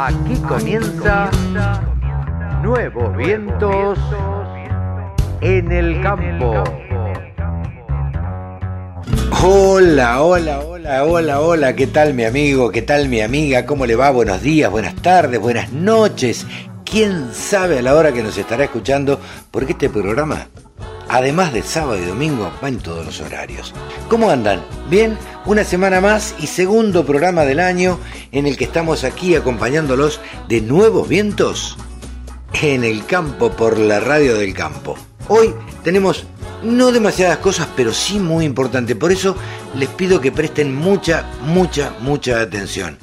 Aquí comienza Nuevos Vientos en el Campo. Hola, hola, hola, hola, hola, ¿qué tal mi amigo? ¿Qué tal mi amiga? ¿Cómo le va? Buenos días, buenas tardes, buenas noches. ¿Quién sabe a la hora que nos estará escuchando? Porque este programa además de sábado y domingo, va en todos los horarios. ¿Cómo andan? ¿Bien? Una semana más y segundo programa del año en el que estamos aquí acompañándolos de nuevos vientos en el campo por la radio del campo. Hoy tenemos no demasiadas cosas, pero sí muy importante. Por eso les pido que presten mucha, mucha, mucha atención.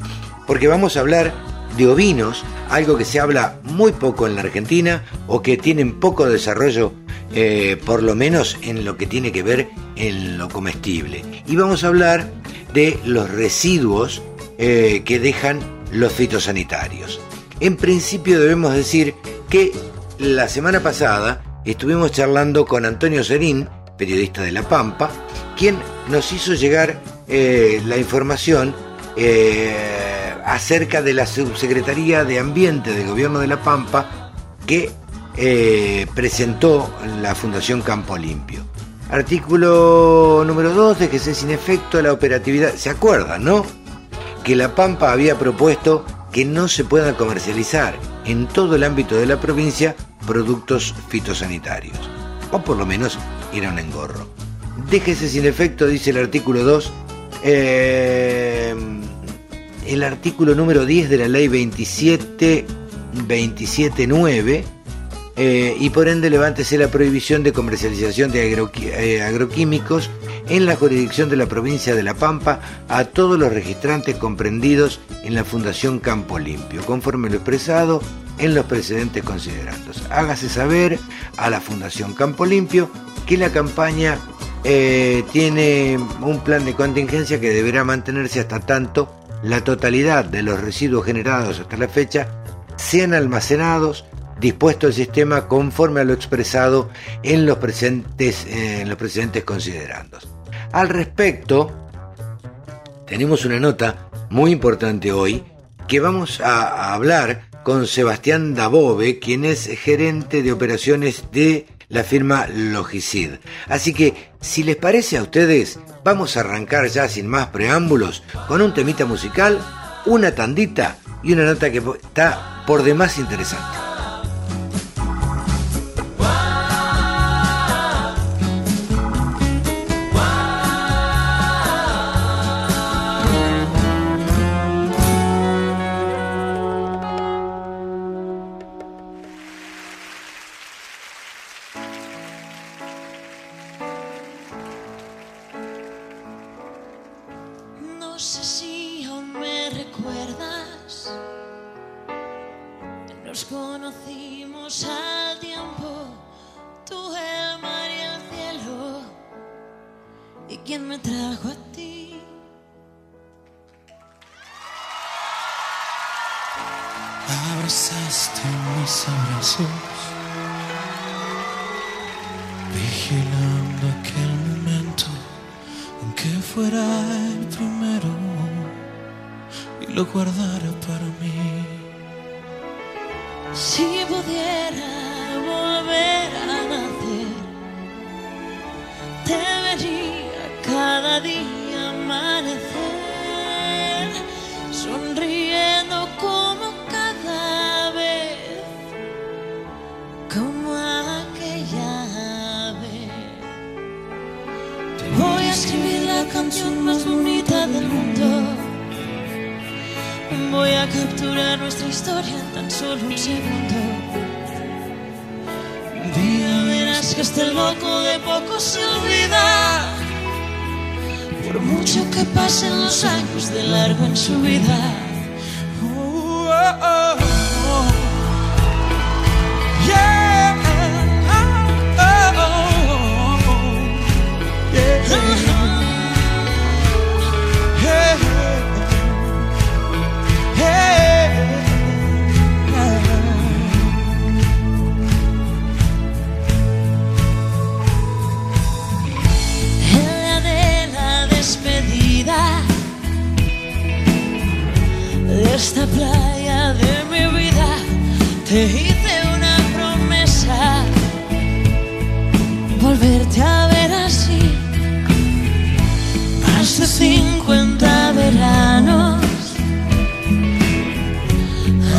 Porque vamos a hablar de ovinos, algo que se habla muy poco en la Argentina o que tienen poco desarrollo eh, por lo menos en lo que tiene que ver en lo comestible. Y vamos a hablar de los residuos eh, que dejan los fitosanitarios. En principio debemos decir que la semana pasada estuvimos charlando con Antonio Serín, periodista de La Pampa, quien nos hizo llegar eh, la información acerca de la Subsecretaría de Ambiente del Gobierno de La Pampa que eh, presentó la Fundación Campo Limpio. Artículo número 2, déjese sin efecto la operatividad. ¿Se acuerdan, no? Que La Pampa había propuesto que no se puedan comercializar en todo el ámbito de la provincia productos fitosanitarios. O por lo menos era un engorro. Déjese sin efecto, dice el artículo 2, eh, el artículo número 10 de la ley 27, 27.9 eh, y por ende levántese la prohibición de comercialización de eh, agroquímicos en la jurisdicción de la provincia de La Pampa a todos los registrantes comprendidos en la Fundación Campo Limpio, conforme lo expresado en los precedentes considerandos. Hágase saber a la Fundación Campo Limpio que la campaña eh, tiene un plan de contingencia que deberá mantenerse hasta tanto la totalidad de los residuos generados hasta la fecha sean almacenados dispuesto el sistema conforme a lo expresado en los presentes, considerandos. Al respecto, tenemos una nota muy importante hoy que vamos a, hablar con Sebastián Dabove, quien es gerente de operaciones de la firma Logicid. Así que, si les parece a ustedes, vamos a arrancar ya sin más preámbulos con un temita musical, una tandita y una nota que está por demás interesante. escribir la canción más bonita del mundo. Voy a capturar nuestra historia en tan solo un segundo. Un día verás que este loco de poco se olvida. Por mucho que pasen los años de largo en su vida. Uh, oh, oh, oh. Yeah. Oh, oh, yeah. Esta playa de te hice una promesa, volverte a ver así. Más de 50 veranos,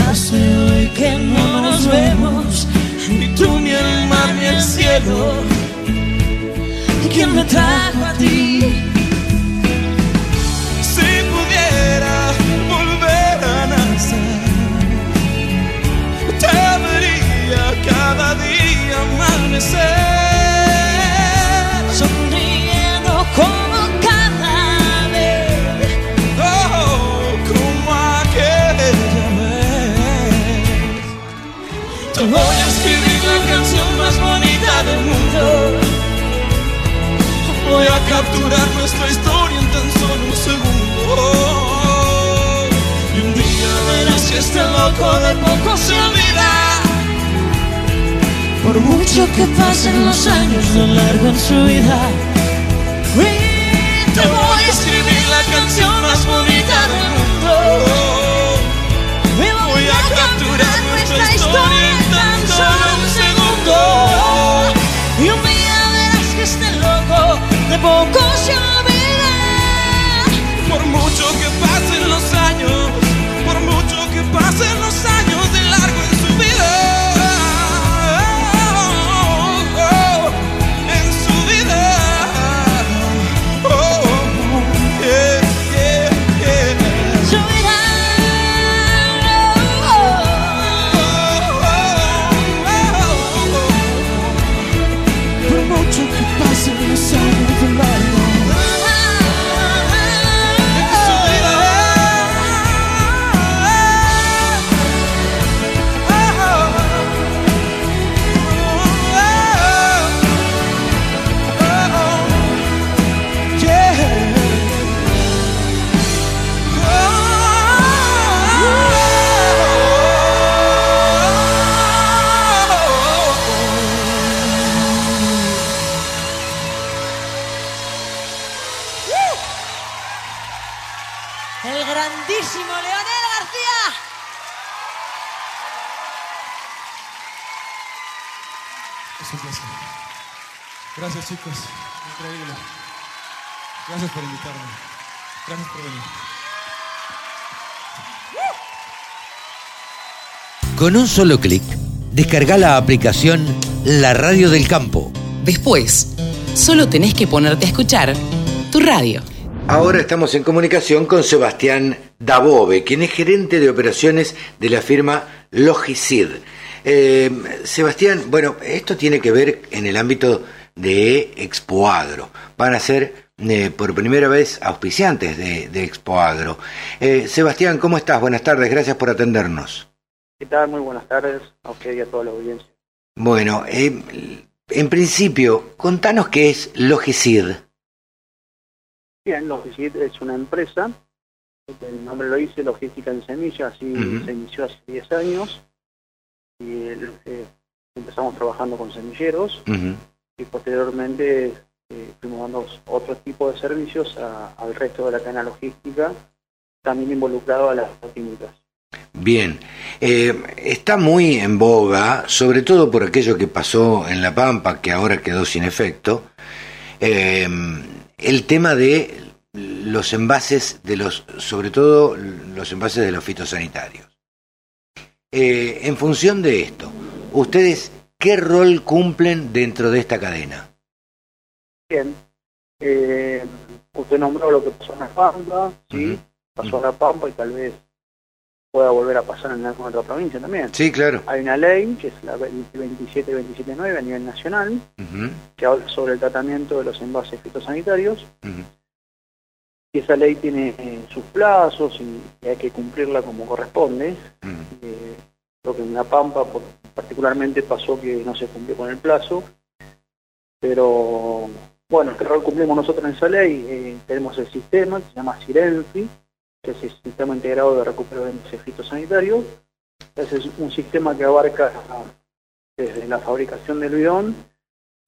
hace hoy que no nos vemos, ni tú, ni el mar, ni el cielo. ¿Y quién me trajo a ti? Sonriendo como cada vez, oh, como aquella vez. Te voy a escribir la canción más bonita del mundo. Voy a capturar nuestra historia en tan solo un segundo. Y un día verás que este loco de poco se olvida. Por mucho que pasen los años de largo en su vida, te voy a escribir la canción más bonita del mundo. Voy a capturar nuestra historia en tan solo un segundo. Y un día verás que este loco de poco Con un solo clic, descarga la aplicación La Radio del Campo. Después, solo tenés que ponerte a escuchar tu radio. Ahora estamos en comunicación con Sebastián Dabove, quien es gerente de operaciones de la firma Logicid. Eh, Sebastián, bueno, esto tiene que ver en el ámbito de Expoagro. Van a ser eh, por primera vez auspiciantes de, de Expoagro. Eh, Sebastián, ¿cómo estás? Buenas tardes, gracias por atendernos. ¿Qué tal? Muy buenas tardes a usted y a toda la audiencia. Bueno, eh, en principio, contanos qué es Logicid. Bien, Logicid es una empresa, el nombre lo dice, Logística en Semilla, así Ujú. se inició hace 10 años y eh, empezamos trabajando con semilleros y posteriormente eh, fuimos dando otro tipo de servicios a- al resto de la cadena logística, también involucrado a las químicas. Bien, Eh, está muy en boga, sobre todo por aquello que pasó en La Pampa, que ahora quedó sin efecto, eh, el tema de los envases de los, sobre todo los envases de los fitosanitarios. Eh, en función de esto, ustedes qué rol cumplen dentro de esta cadena? Bien, eh, usted nombró lo que pasó en la Pampa, ¿sí? Pasó en la Pampa y tal vez pueda volver a pasar en alguna otra provincia también. Sí, claro. Hay una ley, que es la 27279 a nivel nacional, que habla sobre el tratamiento de los envases fitosanitarios. Y esa ley tiene eh, sus plazos y, hay que cumplirla como corresponde. ujú. Eh, lo que en La Pampa por- particularmente pasó que no se cumplió con el plazo. Pero bueno, ¿qué rol cumplimos nosotros en esa ley? Eh, tenemos el sistema que se llama Sirenfi, que es el Sistema Integrado de Recupero de Envases Fitosanitarios. Ese es un sistema que abarca desde la fabricación del bidón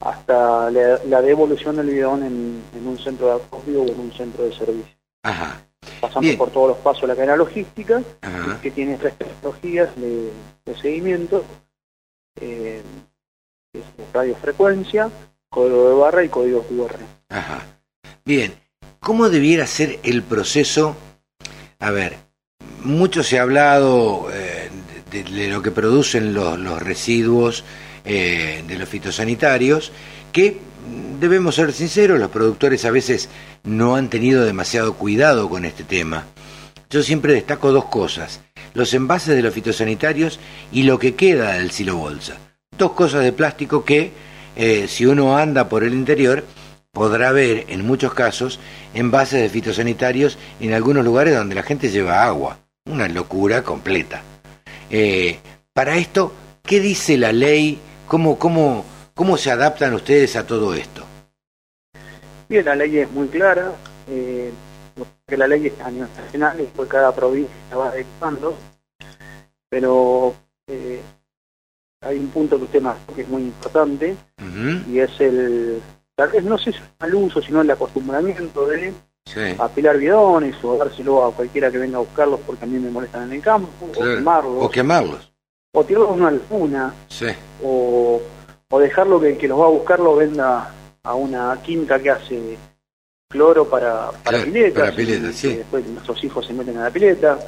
hasta la, la devolución del bidón en, en un centro de acopio o en un centro de servicio. Ajá. pasando Bien. por todos los pasos de la cadena logística, Ajá. que tiene tres tecnologías de, de seguimiento, eh, que es radiofrecuencia, código de barra y código QR. Ajá. Bien, ¿cómo debiera ser el proceso? A ver, mucho se ha hablado eh, de, lo que producen los, residuos eh, de los fitosanitarios, que debemos ser sinceros, los productores a veces no han tenido demasiado cuidado con este tema. Yo siempre destaco dos cosas, los envases de los fitosanitarios y lo que queda del silo bolsa. Dos cosas de plástico que, eh, si uno anda por el interior, podrá ver en muchos casos envases de fitosanitarios en algunos lugares donde la gente lleva agua. Una locura completa. Eh, para esto, ¿qué dice la ley? ¿Cómo, cómo, ¿Cómo se adaptan ustedes a todo esto? Bien, la ley es muy clara, eh, porque la ley es a nivel nacional y después cada provincia va adecuando, pero eh, hay un punto que usted marcó que es muy importante y es el, tal vez no sé si es el uso, sino el acostumbramiento de Sí, apilar bidones o dárselo a cualquiera que venga a buscarlos porque a mí me molestan en el campo, o quemarlos, O quemarlos. o tirarlos en una laguna, Sí, o, o dejarlo que el que los va a buscar lo venda a una química que hace cloro para, para Claro, piletas, para piletas, sí. después nuestros hijos se meten a la pileta,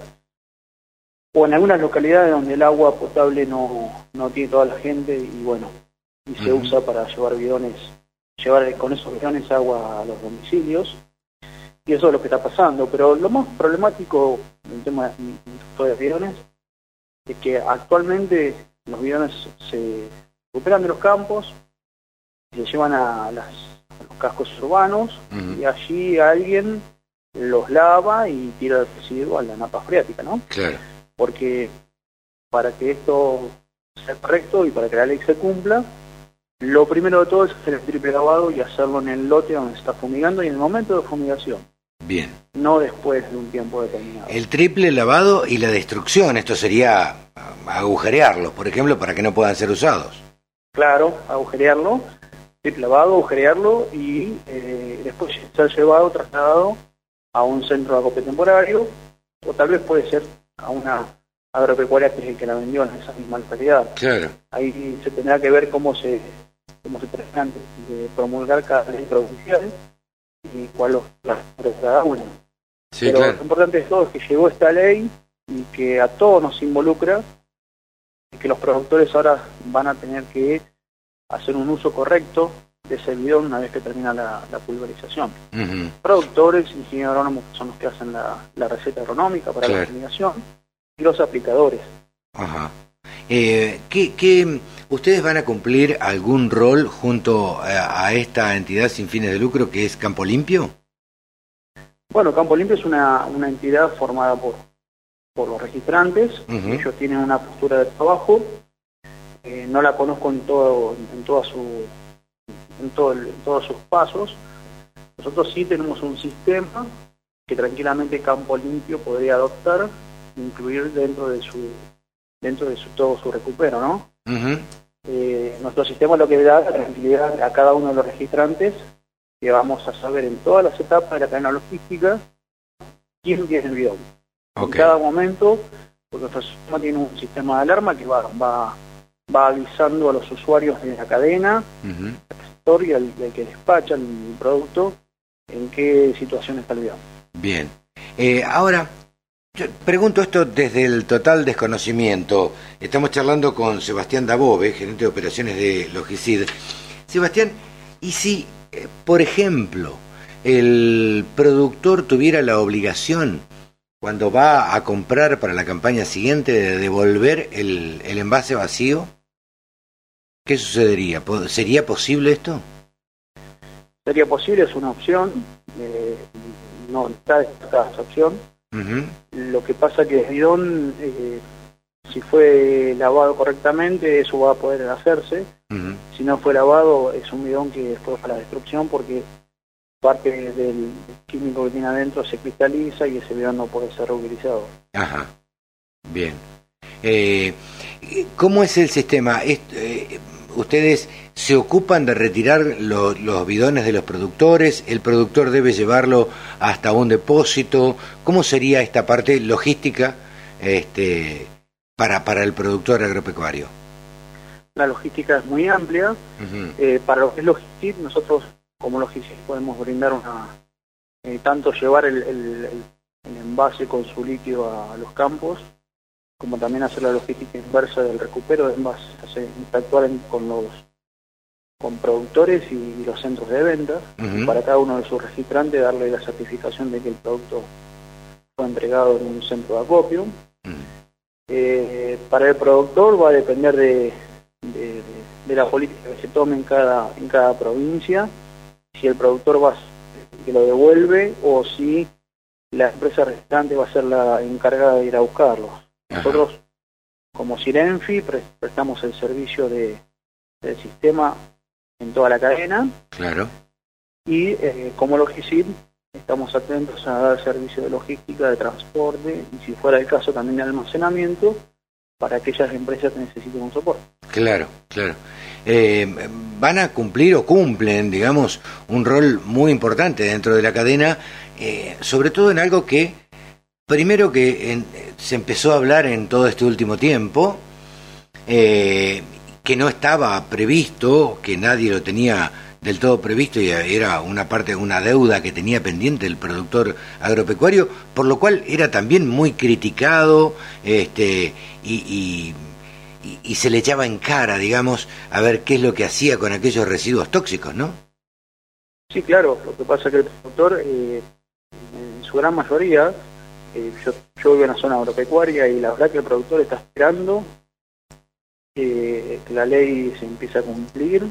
o en algunas localidades donde el agua potable no, no tiene toda la gente y bueno, y se usa para llevar bidones, llevar con esos bidones agua a los domicilios, y eso es lo que está pasando, pero lo más problemático en tema de los bidones es que actualmente los bidones se recuperan de los campos, se llevan a, las, a los cascos urbanos y allí alguien los lava y tira el residuo a la napa freática, ¿no? claro. Porque para que esto sea correcto y para que la ley se cumpla, lo primero de todo es hacer el triple lavado y hacerlo en el lote donde se está fumigando y en el momento de fumigación, Bien. no después de un tiempo determinado. El triple lavado y la destrucción, esto sería agujerearlos, por ejemplo, para que no puedan ser usados. Claro, agujerearlo, triple lavado, agujerearlo y eh, después ser llevado, trasladado a un centro de acopio temporario o tal vez puede ser a una agropecuaria que es el que la vendió en esa misma localidad. Claro. Ahí se tendrá que ver cómo se cómo se termina de promulgar cada ley provincial y cuál los cada uno. Sí, Pero claro. lo importante de todo es que llegó esta ley y que a todos nos involucra y que los productores ahora van a tener que hacer un uso correcto de ese bidón una vez que termina la, la pulverización. Productores, ingenieros agrónomos que son los que hacen la, la receta agronómica para Claro. la fumigación y los aplicadores. Ajá. Eh, ¿qué, qué- ustedes van a cumplir algún rol junto a, a esta entidad sin fines de lucro que es Campo Limpio? Bueno, Campo Limpio es una, una entidad formada por, por los registrantes, ellos tienen una postura de trabajo, eh, no la conozco en todo, en toda su, en todo el- en todos sus pasos. Nosotros sí tenemos un sistema que tranquilamente Campo Limpio podría adoptar, incluir dentro de su, dentro de su, todo su recupero, ¿no? Eh, nuestro sistema lo que da la tranquilidad a cada uno de los registrantes que vamos a saber en todas las etapas de la cadena logística quién tiene el bidón. En cada momento, porque nuestro sistema tiene un sistema de alarma que va, va, va avisando a los usuarios de la cadena, ujú. al sector y al, al que despacha el producto, en qué situación está el bidón. Bien. Eh, ahora, yo pregunto esto desde el total desconocimiento. Estamos charlando con Sebastián Dabove, gerente de operaciones de Logicid. Sebastián, ¿y si, eh, por ejemplo, el productor tuviera la obligación, cuando va a comprar para la campaña siguiente, de devolver el, envase vacío? ¿Qué sucedería? ¿Sería posible esto? Sería posible, es una opción, eh, no está descartada esa Lo que pasa que el bidón, eh, si fue lavado correctamente, eso va a poder hacerse. Si no fue lavado, es un bidón que después va a la destrucción porque parte del químico que tiene adentro se cristaliza y ese bidón no puede ser reutilizado. Ajá. Bien. Eh, ¿Cómo es el sistema? Es- eh, ustedes se ocupan de retirar lo- los bidones de los productores, el productor debe llevarlo hasta un depósito. ¿Cómo sería esta parte logística este, para, para el productor agropecuario? La logística es muy amplia. Eh, para lo que es Logistic, nosotros como Logistic podemos brindar una, eh, tanto llevar el, el- el- el envase con su líquido a, los campos, como también hacer la logística inversa del recupero de envases, hacer, interactuar con los con productores y, los centros de venta, para cada uno de sus registrantes darle la certificación de que el producto fue entregado en un centro de acopio. Eh, para el productor va a depender de, de- la política que se tome en cada, en cada provincia, si el productor va que lo devuelve o si la empresa restante va a ser la encargada de ir a Ajá. Nosotros, como Sirenfi, pre- prestamos el servicio de, del sistema en toda la cadena Claro. y eh, como Logisit estamos atentos a dar servicio de logística, de transporte y si fuera el caso también de almacenamiento para aquellas empresas que necesiten un soporte. Claro, claro. Eh, van a cumplir o cumplen, digamos, un rol muy importante dentro de la cadena, eh, sobre todo en algo que, primero que en- se empezó a hablar en todo este último tiempo, eh, que no estaba previsto, que nadie lo tenía del todo previsto y era una parte, una deuda que tenía pendiente el productor agropecuario, por lo cual era también muy criticado este, y, y- y- se le echaba en cara, digamos, a ver qué es lo que hacía con aquellos residuos tóxicos, ¿no? Sí, claro, lo que pasa es que el productor, eh, en su gran mayoría, eh, yo, yo vivo en la zona agropecuaria y la verdad que el productor está esperando que, la ley se empiece a cumplir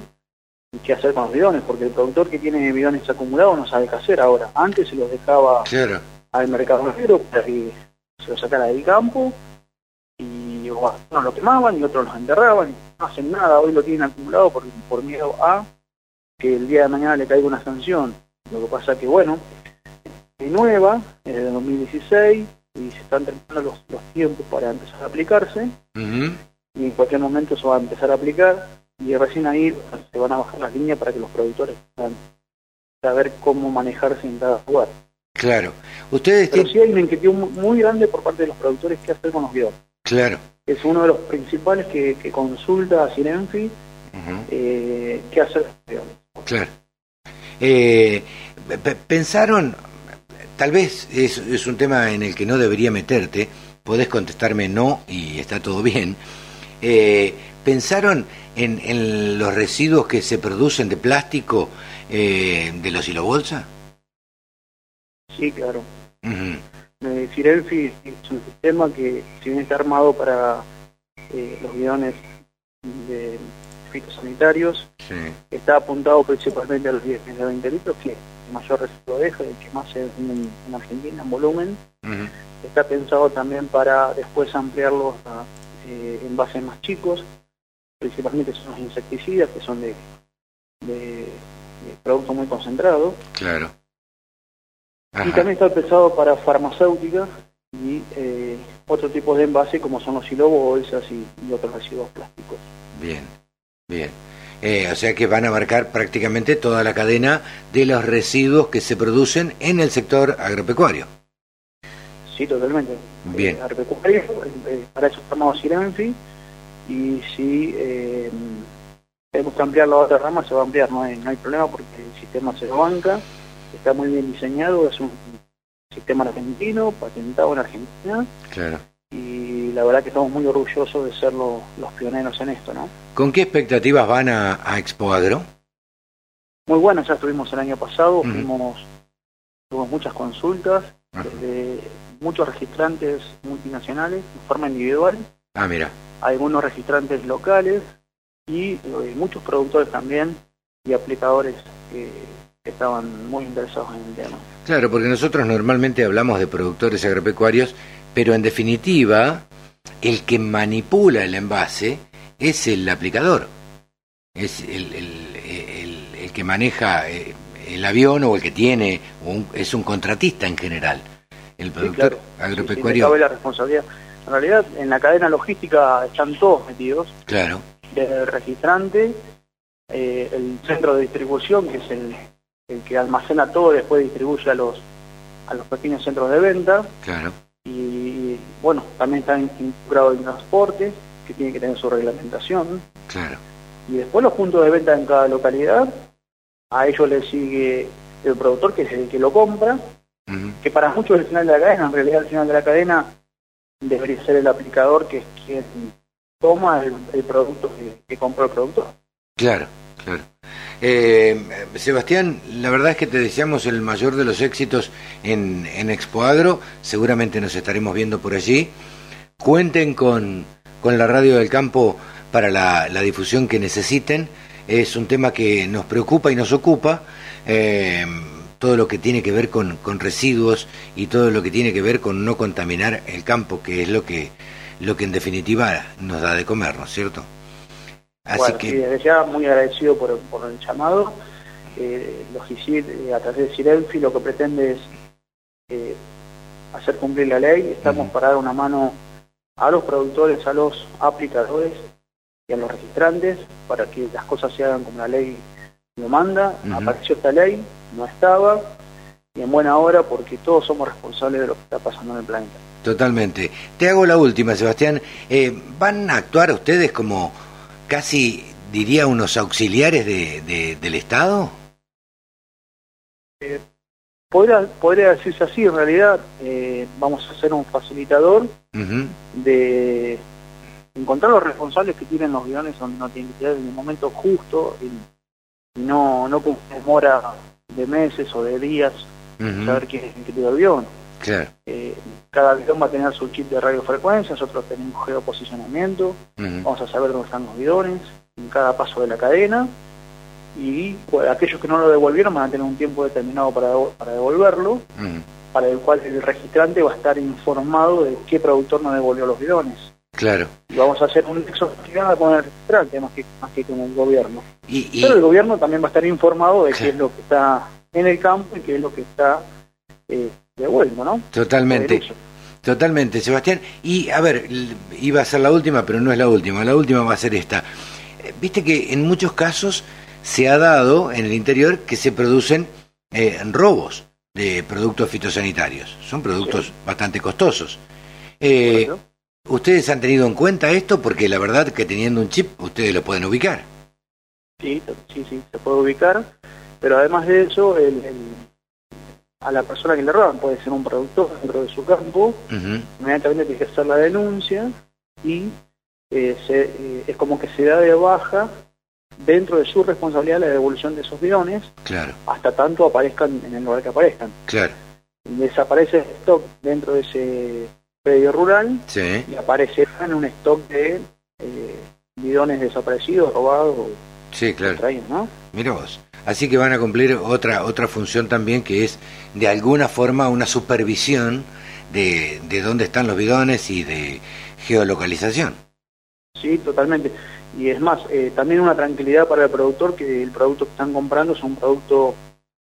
y qué hacer con los bidones, porque el productor que tiene bidones acumulados no sabe qué hacer ahora. Antes se los dejaba Claro, al mercado negro para que se los sacara del campo y o algunos lo quemaban y otros los enterraban y no hacen nada, hoy lo tienen acumulado por, por miedo a que el día de mañana le caiga una sanción. Lo que pasa que bueno, nueva, es de 2016 y se están terminando los, los tiempos para empezar a aplicarse y en cualquier momento se va a empezar a aplicar y recién ahí se van a bajar las líneas para que los productores puedan saber cómo manejarse en cada lugar. claro. Ustedes Pero tienen... sí hay una inquietud mu- muy grande por parte de los productores qué hacer con los bidones. Claro. Es uno de los principales que, que consulta a Sirenfi ujú. eh, qué hacer con los bidones. Claro. Eh, pe- pensaron, tal vez es, es un tema en el que no debería meterte, podés contestarme no y está todo bien. Eh, ¿Pensaron en, en los residuos que se producen de plástico eh, de los hilobolsa? Sí, claro. Eh, Sirenfi es un sistema que, si bien está armado para eh, los bidones de fitosanitarios, sí, está apuntado principalmente a los bidones de 20 litros, que es el mayor residuo deja, el que más se vende en, en Argentina en volumen. Está pensado también para después ampliarlos a eh, envases más chicos, principalmente son los insecticidas, que son de, de, de producto muy concentrado. claro. Y también está pensado para farmacéuticas y eh, otro tipo de envase como son los silobolsas y, y otros residuos plásticos. bien, bien. Eh, o sea que van a abarcar prácticamente toda la cadena de los residuos que se producen en el sector agropecuario. Sí, totalmente. Bien. Eh, agropecuario, eh, para eso estamos Sirenfi y si eh, tenemos que ampliar la otra rama, se va a ampliar, no hay, no hay problema porque el sistema se lo banca, está muy bien diseñado, es un sistema argentino, patentado en Argentina Claro. Y la verdad que estamos muy orgullosos de ser lo- los pioneros en esto, ¿no? ¿Con qué expectativas van a, a Expo Agro? Muy bueno, ya estuvimos el año pasado, fuimos, tuvimos muchas consultas de muchos registrantes multinacionales de forma individual, Ah, mira, algunos registrantes locales y eh, muchos productores también y aplicadores que, que estaban muy interesados en el tema. claro, porque nosotros normalmente hablamos de productores agropecuarios, pero en definitiva, el que manipula el envase es el aplicador, es el, el- el- el que maneja eh, el avión o el que tiene, un- es un contratista en general. El productor claro. Sí, sí, agropecuario, la responsabilidad. En realidad, en la cadena logística están todos metidos, claro, del registrante, eh, el centro de distribución, que es el, el que almacena todo y después distribuye a los, a los pequeños centros de venta. Claro. Bueno, también está involucrado en transporte, que tiene que tener su reglamentación. Claro. Y después los puntos de venta en cada localidad, a ellos le sigue el productor, que es el que lo compra, que para muchos es el final de la cadena, en realidad el final de la cadena debería ser el aplicador, que es quien toma el, el producto que, que compró el productor. Claro, claro. Eh, Sebastián, la verdad es que te deseamos el mayor de los éxitos en, en Expo Agro. Seguramente nos estaremos viendo por allí. Cuenten con, la radio del campo para la, la difusión que necesiten. Es un tema que nos preocupa y nos ocupa. eh, todo lo que tiene que ver con, con residuos y todo lo que tiene que ver con no contaminar el campo, que es lo que, lo que en definitiva nos da de comer, ¿no es cierto? Así bueno, que... desde ya muy agradecido por, por el llamado. Eh, eh, a través de Cirenfi, lo que pretende es eh, hacer cumplir la ley. Estamos para dar una mano a los productores, a los aplicadores y a los registrantes para que las cosas se hagan como la ley lo manda. Apareció esta ley, no estaba, y en buena hora porque todos somos responsables de lo que está pasando en el planeta. Totalmente. Te hago la última, Sebastián. Eh, ¿Van a actuar ustedes como casi, diría, unos auxiliares de, de- del Estado? Podría, podría decirse así, en realidad eh, vamos a ser un facilitador de encontrar los responsables que tienen los guiones donde no tienen que tirar en el momento justo y, no, no con demora de meses o de días saber quién es el que tiró el guion. Claro. Eh, cada guion va a tener su chip de radiofrecuencia, nosotros tenemos geoposicionamiento, ujú, vamos a saber dónde están los bidones en cada paso de la cadena y aquellos que no lo devolvieron van a tener un tiempo determinado para, para devolverlo, para el cual el registrante va a estar informado de qué productor no devolvió los bidones. Claro. Y vamos a hacer un nexo con el registrante más que, más que con el gobierno. Y, y- Pero el gobierno también va a estar informado de Claro. qué es lo que está en el campo y qué es lo que está eh, devuelto, ¿no? totalmente, totalmente, Sebastián. Y a ver, iba a ser la última, pero no es la última. La última va a ser esta. Eh, Viste que en muchos casos se ha dado en el interior que se producen eh, robos de productos fitosanitarios. Son productos Sí. bastante costosos. Eh. ¿Ustedes han tenido en cuenta esto? Porque la verdad que teniendo un chip ustedes lo pueden ubicar. Sí, sí, sí, se puede ubicar, pero además de eso, el, el- a la persona que le roban puede ser un productor dentro de su campo, inmediatamente tiene que hacer la denuncia y eh, se- eh, es como que se da de baja dentro de su responsabilidad la devolución de esos bidones Claro, hasta tanto aparezcan en el lugar que aparezcan. claro. Desaparece el stock dentro de ese predio rural Sí, y aparece en un stock de eh, bidones desaparecidos, robados o sí, claro. traídos, ¿no? Mira vos. Así que van a cumplir otra otra función también que es de alguna forma una supervisión de, de dónde están los bidones y de geolocalización. Sí, totalmente. Y es más, eh, también una tranquilidad para el productor que el producto que están comprando es un producto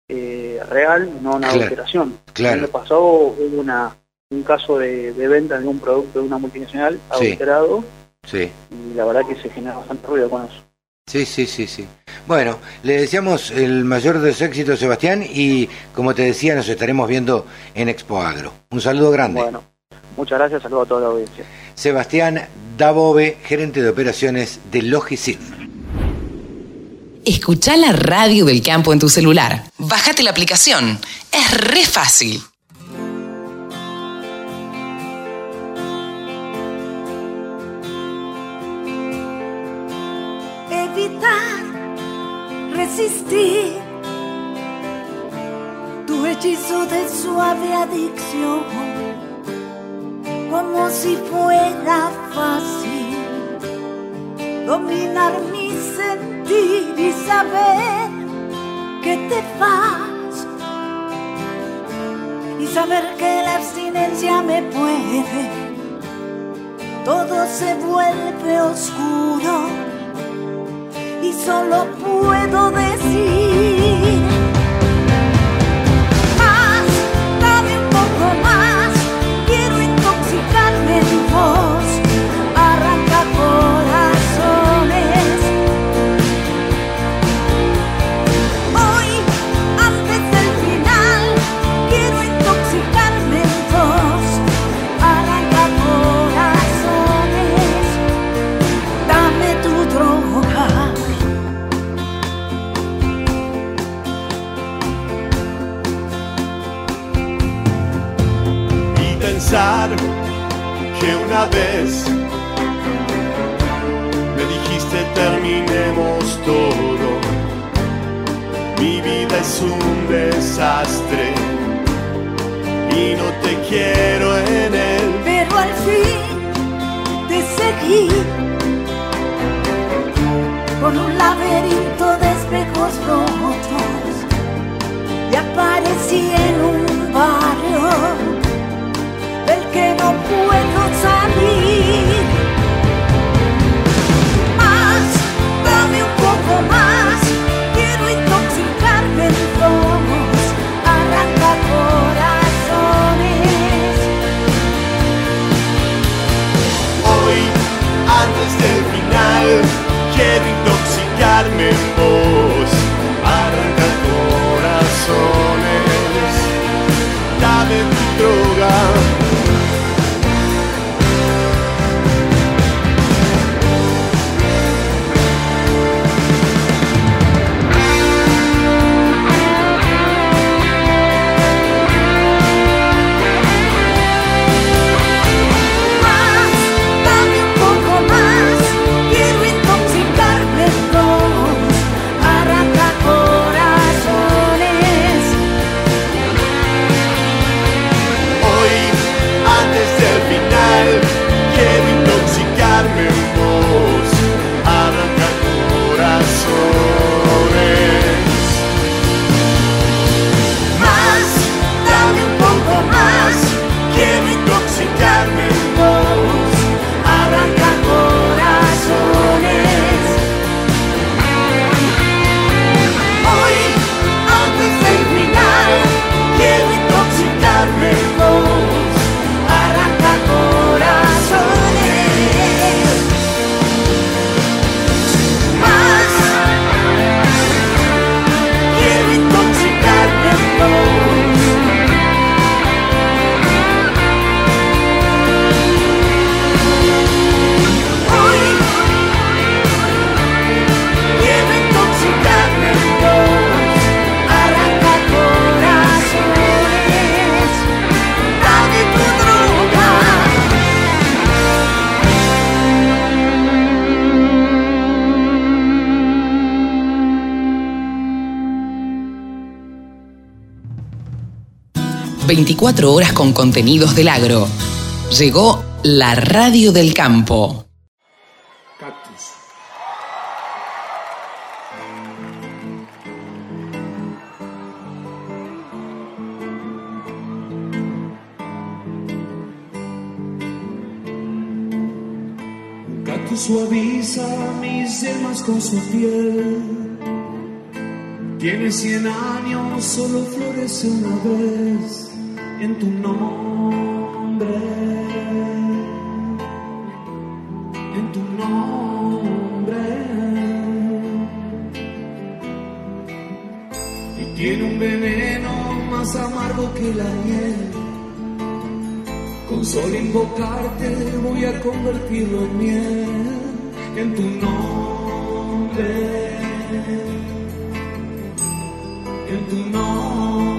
eh, real, no una Claro, adulteración. claro. El año pasado hubo una, un caso de, de venta de un producto de una multinacional Sí. adulterado Sí, y la verdad que se genera bastante ruido con eso. Sí, sí, sí, sí. Bueno, le deseamos el mayor de los éxitos, Sebastián, y como te decía, nos estaremos viendo en Expo Agro. Un saludo grande. Bueno, muchas gracias, saludos a toda la audiencia. Sebastián Dabove, gerente de operaciones de Logicid. Escucha la radio del campo en tu celular. Bájate la aplicación. Es re fácil. De adicción, como si fuera fácil dominar mi sentir y saber que te vas y saber que la abstinencia me puede. Todo se vuelve oscuro y solo puedo decir vez. Me dijiste terminemos todo. Mi vida es un desastre y no te quiero en él. Pero al fin te seguí con un laberinto de espejos rotos y aparecí en un barrio que no puedo salir. ...24 horas con contenidos del agro. Llegó la radio del campo. Un cactus suaviza mis yemas con su piel. Tiene cien años, solo florece una vez en tu nombre. En tu nombre. Y tiene un veneno más amargo que la miel. Con solo invocarte voy a convertirlo en miel en tu nombre. En tu nombre.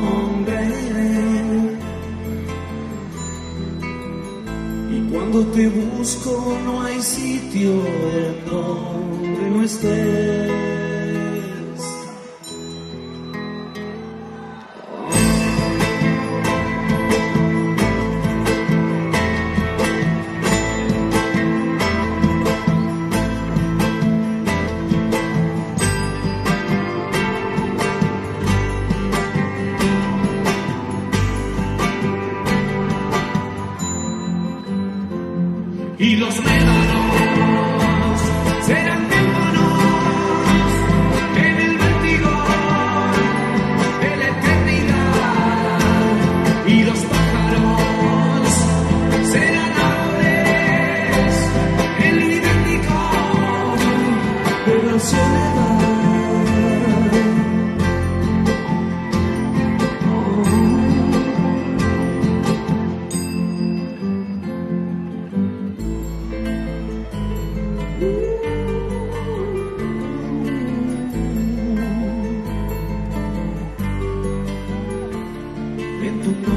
Cuando te busco no hay sitio donde no estés. tu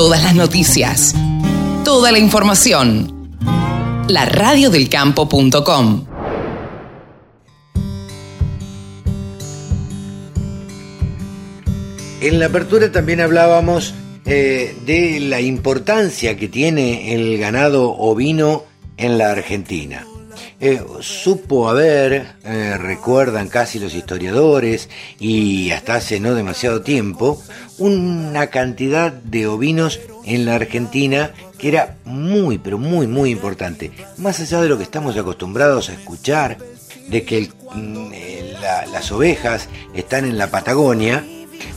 Todas las noticias. Toda la información. La radiodelcampo.com. En la apertura también hablábamos eh, de la importancia que tiene el ganado ovino en la Argentina. Eh, supo haber, eh, recuerdan casi los historiadores, y hasta hace no demasiado tiempo, una cantidad de ovinos en la Argentina que era muy, pero muy, muy importante. Más allá de lo que estamos acostumbrados a escuchar, de que mm, eh, la- las ovejas están en la Patagonia,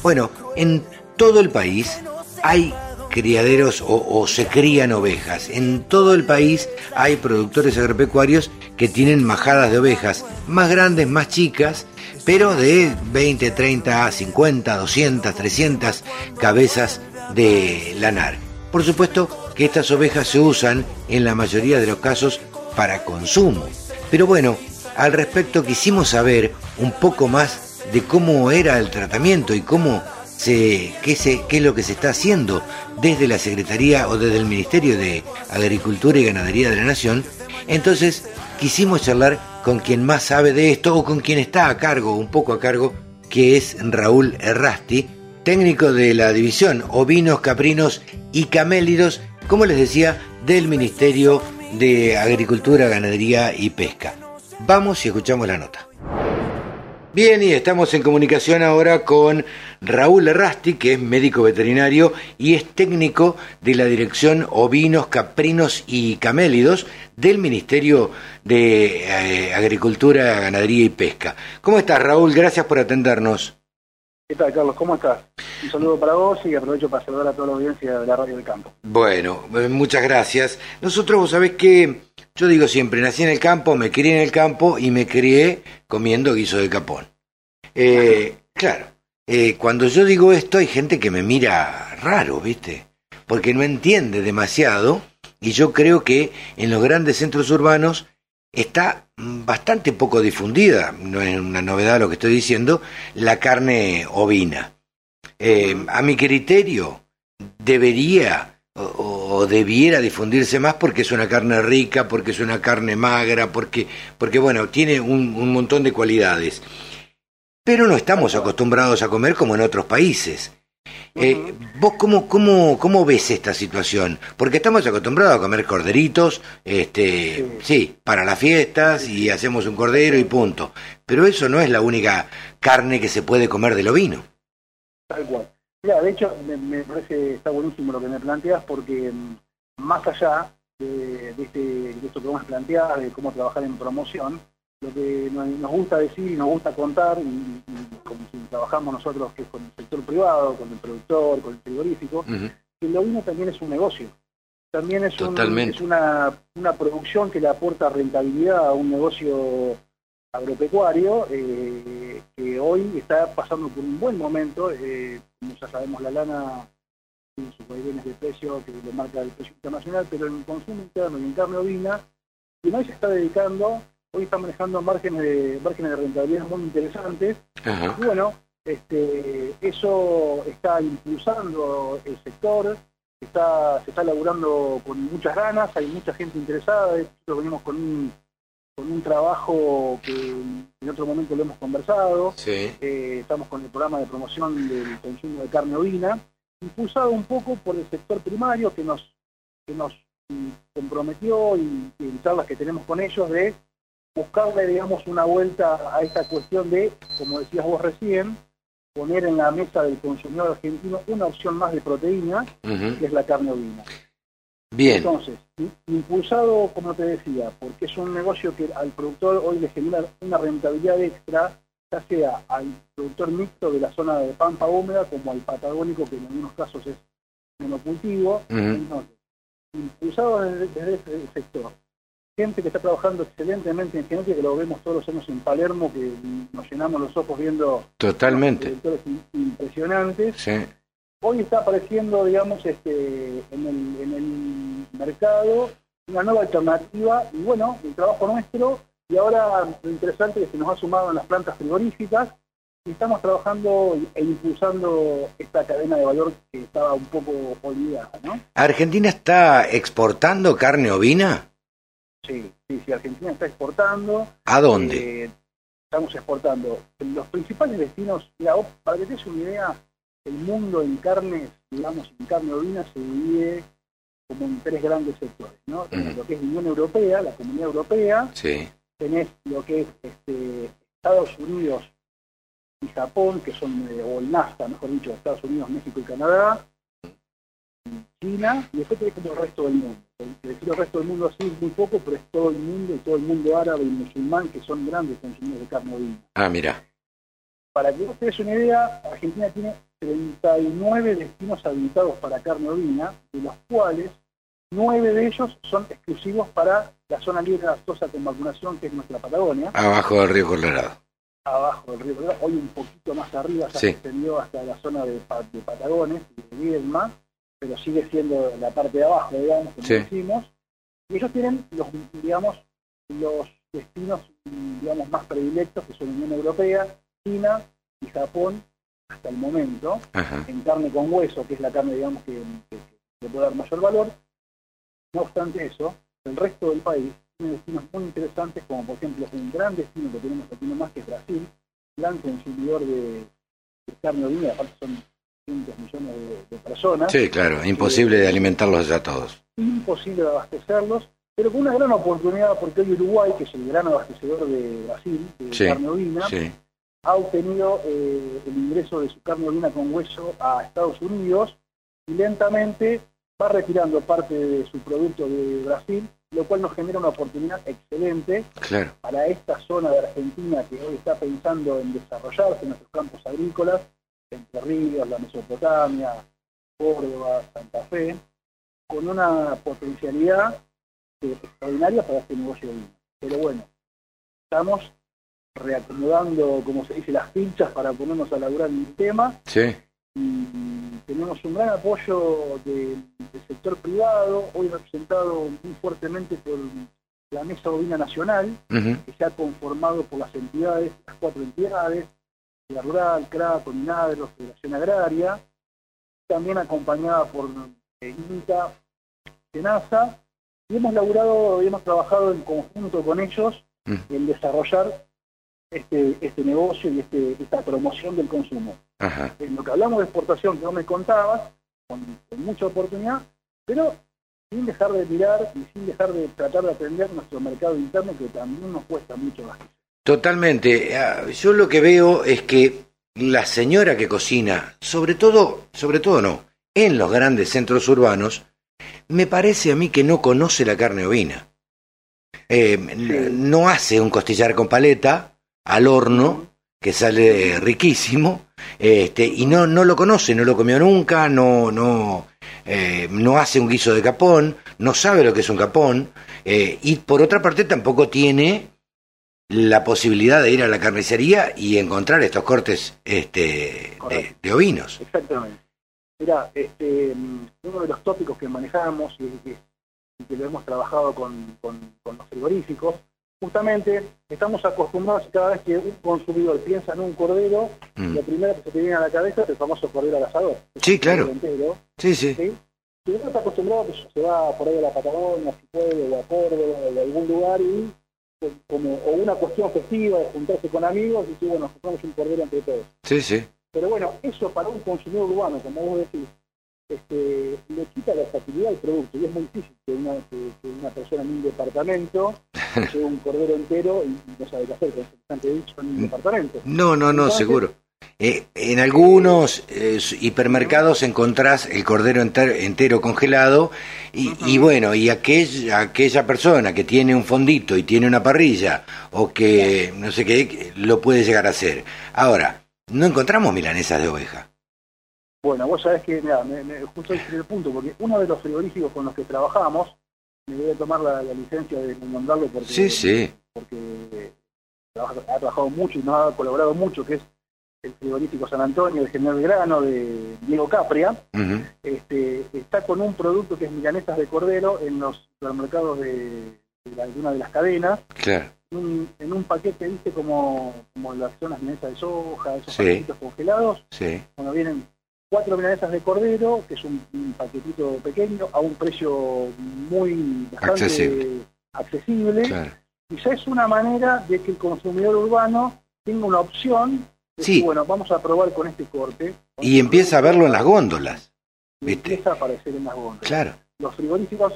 bueno, en todo el país hay criaderos o, se crían ovejas. En todo el país hay productores agropecuarios que tienen majadas de ovejas, más grandes, más chicas, pero de 20, 30, 50, 200, 300 cabezas de lanar. Por supuesto que estas ovejas se usan en la mayoría de los casos para consumo. Pero bueno, al respecto quisimos saber un poco más de cómo era el tratamiento y cómo se, qué, se, qué es lo que se está haciendo desde la Secretaría o desde el Ministerio de Agricultura y Ganadería de la Nación. Entonces quisimos charlar con quien más sabe de esto o con quien está a cargo, un poco a cargo, que es Raúl Errasti, técnico de la división ovinos, caprinos y camélidos, como les decía, del Ministerio de Agricultura, Ganadería y Pesca. Vamos y escuchamos la nota. Bien, y estamos en comunicación ahora con Raúl Errasti, que es médico veterinario y es técnico de la Dirección Ovinos, Caprinos y Camélidos del Ministerio de eh, Agricultura, Ganadería y Pesca. ¿Cómo estás, Raúl? Gracias por atendernos. ¿Qué tal, Carlos? ¿Cómo estás? Un saludo para vos y aprovecho para saludar a toda la audiencia de la Radio del Campo. Bueno, eh, muchas gracias. Nosotros, vos sabés que yo digo siempre, nací en el campo, me crié en el campo y me crié comiendo guiso de capón. Eh, claro, eh, cuando yo digo esto hay gente que me mira raro, ¿viste? Porque no entiende demasiado y yo creo que en los grandes centros urbanos está bastante poco difundida, no es una novedad lo que estoy diciendo, la carne ovina. Eh, a mi criterio, debería o, o debiera difundirse más porque es una carne rica, porque es una carne magra, porque, porque bueno, tiene un, un montón de cualidades. Pero no estamos acostumbrados a comer como en otros países. Eh, ¿Vos cómo, cómo, cómo ves esta situación? Porque estamos acostumbrados a comer corderitos, este, sí, para las fiestas y hacemos un cordero y punto. Pero eso no es la única carne que se puede comer del ovino. Tal cual. Mira, de hecho, me, me parece está buenísimo lo que me planteas porque mm, más allá de, de este, de esto que vos planteás, de cómo trabajar en promoción, lo que nos, gusta decir y nos gusta contar, y, y como si trabajamos nosotros que es con el sector privado, con el productor, con el frigorífico, Ujú. que el ovino también es un negocio. También es, un- es una, una producción que le aporta rentabilidad a un negocio agropecuario eh, que hoy está pasando por un buen momento. eh, como ya sabemos, la lana tiene sus vaivenes de precio que le marca el precio internacional, pero en consumo interno y en carne ovina, quien hoy se está dedicando, hoy está manejando márgenes de, márgenes de rentabilidad muy interesantes Ajá. y bueno, este, eso está impulsando el sector, está, se está laburando con muchas ganas, hay mucha gente interesada, nosotros venimos con un, con un trabajo que en otro momento lo hemos conversado, Sí. eh, estamos con el programa de promoción del consumo de carne ovina, impulsado un poco por el sector primario que nos, que nos comprometió y, y en charlas que tenemos con ellos de buscarle, digamos, una vuelta a esta cuestión de, como decías vos recién, poner en la mesa del consumidor argentino una opción más de proteína, que es la carne ovina. Bien. Entonces, impulsado, como te decía, porque es un negocio que al productor hoy le genera una rentabilidad extra, ya sea al productor mixto de la zona de pampa húmeda como al patagónico, que en algunos casos es monocultivo. Ujú. Entonces, impulsado desde, desde ese sector, gente que está trabajando excelentemente en genética, que lo vemos todos los años en Palermo, que nos llenamos los ojos viendo Totalmente. impresionantes Sí. hoy está apareciendo, digamos, este, en, el, en el mercado una nueva alternativa y bueno, el trabajo nuestro y ahora lo interesante es que se nos ha sumado en las plantas frigoríficas y estamos trabajando e impulsando esta cadena de valor que estaba un poco olvidada, ¿no? ¿Argentina está exportando carne ovina? Sí, sí, sí, Argentina está exportando. ¿A dónde? Eh, estamos exportando. Los principales destinos, mira, vos, para que te des una idea, el mundo en carnes, digamos, en carne ovina se divide como en tres grandes sectores, ¿no? Ujú. Lo que es la Unión Europea, la Comunidad Europea, Sí. tenés lo que es este, Estados Unidos y Japón, que son, eh, o el NAFTA, mejor dicho, Estados Unidos, México y Canadá, China, y después tenés como el resto del mundo. Decir el resto del mundo así es muy poco, pero es todo el mundo y todo el mundo árabe y musulmán que son grandes consumidores de carne ovina. Ah, mira. Para que vos te des una idea, Argentina tiene 39 destinos habilitados para carne ovina, de los cuales 9 de ellos son exclusivos para la zona libre gastosa con vacunación, que es nuestra Patagonia, Abajo del río Colorado. abajo del río Colorado, hoy un poquito más arriba, ya Sí. se extendió hasta la zona de, de Patagones, de Viedma, pero sigue siendo la parte de abajo, digamos, como Sí. decimos. Y ellos tienen los, digamos, los destinos, digamos, más predilectos, que son Unión Europea, China y Japón, hasta el momento, Ajá. en carne con hueso, que es la carne, digamos, que, que, que le puede dar mayor valor. No obstante eso, el resto del país tiene destinos muy interesantes, como por ejemplo un gran destino que tenemos aquí nomás, que es Brasil, gran consumidor de, de carne ovina, aparte son millones de, de personas, Sí, claro. Imposible de alimentarlos a todos. imposible de abastecerlos, pero con una gran oportunidad porque hoy Uruguay, que es el gran abastecedor de Brasil, de Sí, carne ovina, Sí. ha obtenido eh, el ingreso de su carne ovina con hueso a Estados Unidos y lentamente va retirando parte de su producto de Brasil, lo cual nos genera una oportunidad excelente Claro. para esta zona de Argentina que hoy está pensando en desarrollarse en nuestros campos agrícolas, Entre Ríos, la Mesopotamia, Córdoba, Santa Fe, con una potencialidad eh, extraordinaria para este negocio de vino. Pero bueno, estamos reacomodando, como se dice, las pinchas para ponernos a laburar en el tema Sí. y tenemos un gran apoyo del, sector privado, hoy representado muy fuertemente por la Mesa Bovina Nacional, que se ha conformado por las entidades, las cuatro entidades, la Rural, CRA, Cominagro, Federación Agraria, también acompañada por eh, INTA, SENASA, y hemos laburado, y hemos trabajado en conjunto con ellos Mm. en desarrollar este, este negocio y este, esta promoción del consumo. Ajá. En lo que hablamos de exportación, que vos me contabas, con, con mucha oportunidad, pero sin dejar de mirar y sin dejar de tratar de atender nuestro mercado interno, que también nos cuesta mucho más. Totalmente. Ah, Yo lo que veo es que la señora que cocina, sobre todo, sobre todo no, en los grandes centros urbanos, me parece a mí que no conoce la carne ovina. Eh, No hace un costillar con paleta al horno, que sale riquísimo, este, y no, no lo conoce, no lo comió nunca, no, no, eh, no hace un guiso de capón, no sabe lo que es un capón, eh, y por otra parte tampoco tiene la posibilidad de ir a la carnicería y encontrar estos cortes este, de, de ovinos. Exactamente. Mira, este, mm, uno de los tópicos que manejamos y que, y que lo hemos trabajado con, con- con los frigoríficos, justamente estamos acostumbrados cada vez que un consumidor piensa en un cordero, Mm. lo primero que se te viene a la cabeza es el famoso cordero al asador. Sí, claro. Entero, Sí, sí. ¿sí? Si uno está acostumbrado que se va por ahí a la Patagonia, si puede, o a Córdoba, o a algún lugar, y pues, como o una cuestión festiva de juntarse con amigos, y decir, bueno, compramos un cordero entre todos. Sí, sí. Pero bueno, eso para un consumidor urbano, como vos decís, este, le quita la facilidad al producto y es muy difícil que una, que, que una persona en un departamento lleve un cordero entero y, no sabe qué hacer dicho en un departamento. No, no, no, Entonces, seguro. Eh, en algunos eh, hipermercados encontrás el cordero enter- entero congelado y, y bueno, y aquella, aquella persona que tiene un fondito y tiene una parrilla o que no sé qué, lo puede llegar a hacer. Ahora, no encontramos milanesas de oveja. Bueno, vos sabés que, mira, me, me- justo ese el punto, porque uno de los frigoríficos con los que trabajamos, me voy a tomar la, la licencia de nombrarlo porque, Sí, sí. porque trabaja- ha trabajado mucho y nos ha colaborado mucho, que es el frigorífico San Antonio de General Belgrano, de Diego Capria. Este, está con un producto que es milanesas de cordero en los supermercados de, de la- de una de las cadenas, Claro. en un, en un paquete, viste, como, como las zonas milanesas de soja, esos Sí. paquetitos congelados, Sí. cuando vienen cuatro milanesas de cordero, que es un, un paquetito pequeño, a un precio muy bastante Accesible. accesible. Claro. Y ya es una manera de que el consumidor urbano tenga una opción Sí. decir, bueno, vamos a probar con este corte. Y empieza a verlo en las góndolas. y ¿viste? empieza a aparecer en las góndolas. Claro. Los frigoríficos,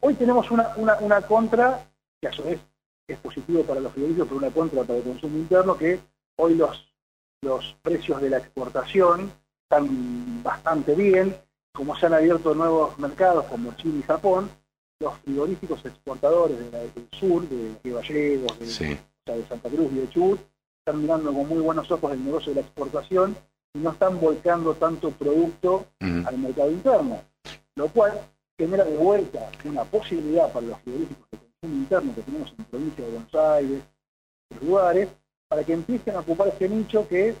hoy tenemos una, una, una contra, que a su vez es positivo para los frigoríficos, pero una contra para el consumo interno, que hoy los, los precios de la exportación están bastante bien, como se han abierto nuevos mercados como Chile y Japón, los frigoríficos exportadores de la- del sur, de Gallegos, de, Sí. o sea, de Santa Cruz y de Chubut, están mirando con muy buenos ojos el negocio de la exportación y no están volcando tanto producto al mercado interno, lo cual genera de vuelta una posibilidad para los frigoríficos de consumo interno que tenemos en provincia de Buenos Aires, lugares, para que empiecen a ocupar ese nicho que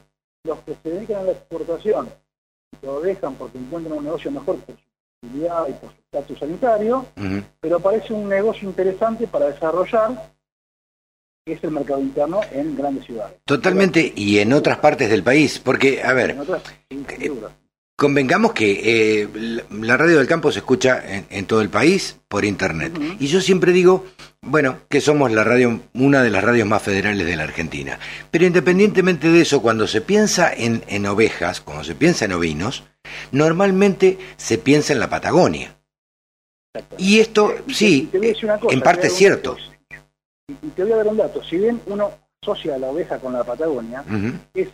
los que se dedican a la exportación lo dejan porque encuentran un negocio mejor por su posibilidad y por su estatus sanitario, pero parece un negocio interesante para desarrollar, que es el mercado interno en grandes ciudades. Totalmente, y en otras partes del país, porque, a ver, otras, duda. Convengamos que eh, la- radio del campo se escucha en, en todo el país por internet. Y yo siempre digo, bueno, que somos la radio, una de las radios más federales de la Argentina. Pero independientemente de eso, cuando se piensa en, en ovejas, cuando se piensa en ovinos, normalmente se piensa en la Patagonia. Y esto, y sí, cosa, en te parte es cierto. Y, te voy a dar un dato. Si bien uno asocia a la oveja con la Patagonia, es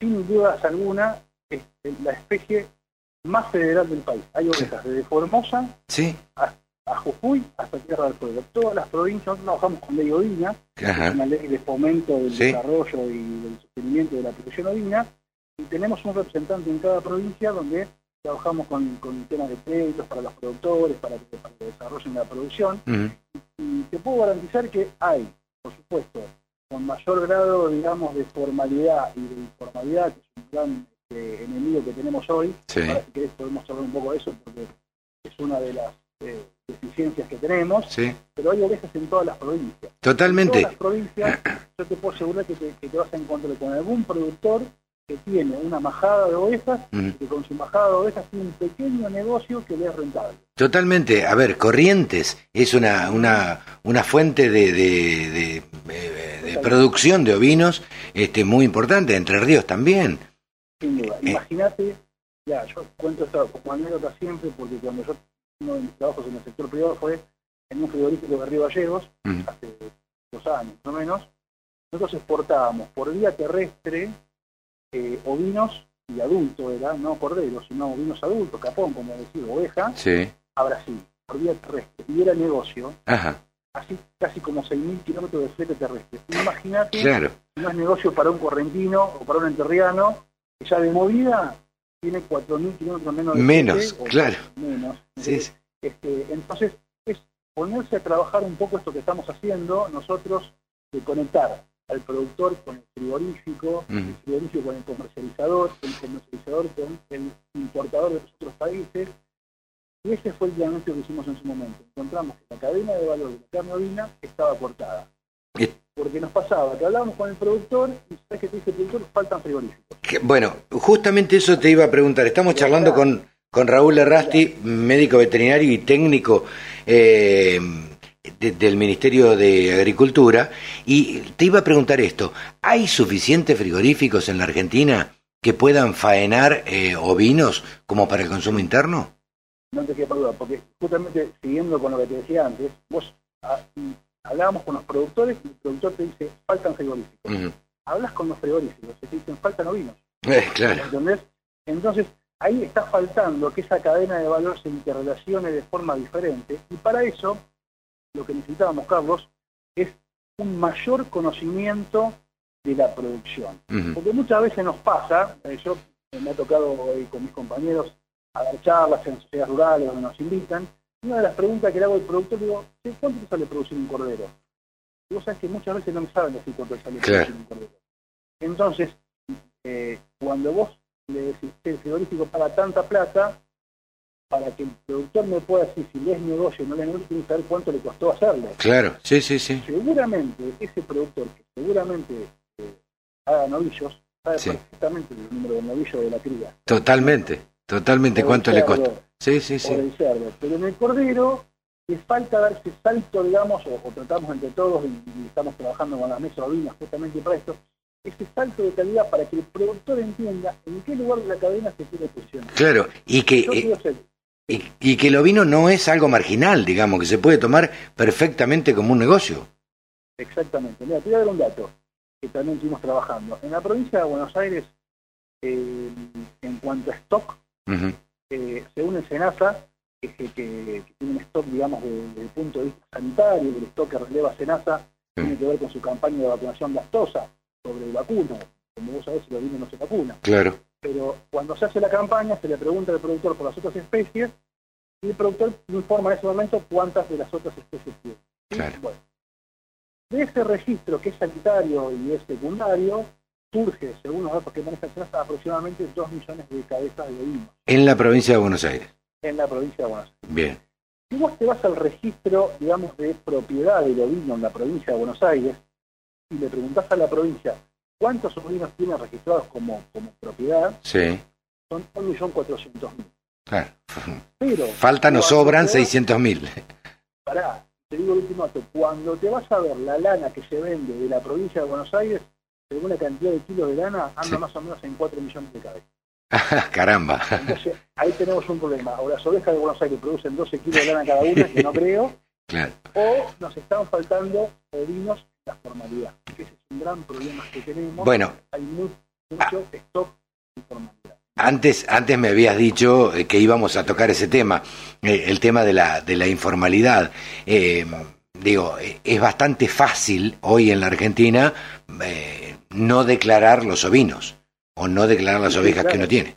sin dudas alguna es la especie más federal del país. Hay ovejas desde Formosa Sí, a Jujuy hasta Tierra del Fuego. Todas las provincias, nosotros trabajamos con ley ovina, que es una ley de fomento del Sí. desarrollo y del sostenimiento de la producción ovina, y tenemos un representante en cada provincia donde trabajamos con, con temas de créditos para los productores, para que, para que desarrollen la producción, y te puedo garantizar que hay, por supuesto, con mayor grado, digamos, de formalidad y de informalidad, que es un gran eh, enemigo que tenemos hoy. Sí. Ahora, si querés, podemos hablar un poco de eso, porque es una de las eh, deficiencias que tenemos, sí, pero hay ovejas en todas las provincias. En totalmente. todas las provincias, yo te puedo asegurar que te, que te vas a encontrar con algún productor que tiene una majada de ovejas, y que con su majada de ovejas tiene un pequeño negocio que le es rentable. Totalmente. A ver, Corrientes es una, una, una fuente de, de, de- de- de producción de ovinos este, muy importante. Entre Ríos también. Sin duda. Eh. Imagínate, ya, yo cuento esto como anécdota siempre, porque cuando yo, uno de mis trabajos en el sector privado fue en un frigorífico de Río Gallegos, hace dos años, más o menos, nosotros exportábamos por vía terrestre eh, ovinos y adultos, era, no corderos, sino ovinos adultos, capón, como decir, oveja, Sí. a Brasil, por vía terrestre. Y era negocio, Ajá. así casi como 6.000 kilómetros de flete terrestre. Imagínate Claro. no es negocio para un correntino o para un enterriano, que ya de movida tiene 4.000 kilómetros menos de Menos, o claro. menos. Sí, sí. Este, entonces, es ponerse a trabajar un poco esto que estamos haciendo nosotros, de conectar al productor con el frigorífico, el frigorífico con el comercializador, el comercializador con el importador de los otros países. Y ese fue el diagnóstico que hicimos en su momento. Encontramos que la cadena de valor de la carne ovina estaba cortada. Porque nos pasaba que hablábamos con el productor y sabes que te dice el productor, faltan frigoríficos. Que- Bueno, justamente eso te iba a preguntar. Estamos charlando con, con Raúl Errasti, médico veterinario y técnico eh, de- del Ministerio de Agricultura, y te iba a preguntar esto. ¿Hay suficientes frigoríficos en la Argentina que puedan faenar eh, ovinos como para el consumo interno? no te quepa duda, porque justamente siguiendo con lo que te decía antes, vos ah, y hablábamos con los productores y el productor te dice, faltan frigoríficos. Hablas con los frigoríficos y te dicen, faltan ovinos. Eh, claro, ¿Entendés? Entonces, ahí está faltando que esa cadena de valor se interrelacione de forma diferente. Y para eso, lo que necesitábamos, Carlos, es un mayor conocimiento de la producción. Porque muchas veces nos pasa, eh, yo eh, me ha tocado eh, con mis compañeros a dar charlas en sociedades rurales donde nos invitan, una de las preguntas que le hago al productor, digo, "Che, ¿cuánto te sale producir un cordero? Y vos sabés que muchas veces no me saben decir cuánto te sale Claro. producir un cordero. Entonces, eh, cuando vos le decís, "Che, el frigorífico paga tanta plata, para que el productor me pueda decir si le es negocio o no le es negocio, tiene que saber cuánto le costó hacerlo. claro, sí, sí, sí. Seguramente ese productor que seguramente eh, haga novillos, sabe Sí. perfectamente el número de novillos de la cría. Totalmente, totalmente. ¿Cuánto le cuesta? Sí, sí, sí. el cerdo. Pero en el cordero le falta dar ese salto, digamos, o, o tratamos entre todos y, y estamos trabajando con la mesa ovina justamente para esto, ese salto de calidad para que el productor entienda en qué lugar de la cadena se quiere posicionar. Claro, y que, Yo eh, quiero ser y, y que el ovino no es algo marginal, digamos, que se puede tomar perfectamente como un negocio. Exactamente. Mira, te voy a dar un dato que también estuvimos trabajando. En la provincia de Buenos Aires, eh, en cuanto a stock, eh, según el SENASA, que, que- que- que tiene un stock, digamos, de- desde el punto de vista sanitario, el stock que releva SENASA tiene que ver con su campaña de vacunación gastosa sobre el vacuno. Como vos sabés, el ovino no se vacuna. Claro, Pero cuando se hace la campaña, se le pregunta al productor por las otras especies y el productor informa en ese momento cuántas de las otras especies tiene. Claro. Bueno, de ese registro que es sanitario y es secundario, surge, según los datos que maneja aproximadamente 2 millones de cabezas de ovinos en la provincia de Buenos Aires. en la provincia de Buenos Aires. Bien, Si vos te vas al registro, digamos, de propiedad del ovino en la provincia de Buenos Aires y le preguntás a la provincia cuántos ovinos tiene registrados como, como propiedad, sí, son 1.400.000. claro. Pero Faltan o sobran te vas- 600 mil. Pará, te digo el último dato. Cuando te vas a ver la lana que se vende de la provincia de Buenos Aires, según la cantidad de kilos de lana, anda Sí. más o menos en 4 millones de cabezas. Caramba. Entonces, ahí tenemos un problema. O las ovejas de Buenos Aires producen 12 kilos de lana cada una, que no creo, Claro. o nos están faltando ovinos en la formalidad. Que ese es un gran problema que tenemos. Bueno, Hay mu- mucho stock de formalidad. Antes, antes me habías dicho eh, que íbamos a tocar ese tema, eh, el tema de la, de la informalidad. Eh, digo, eh, es bastante fácil hoy en la Argentina eh, no declarar los ovinos o no declarar las Sí, ovejas que uno tiene.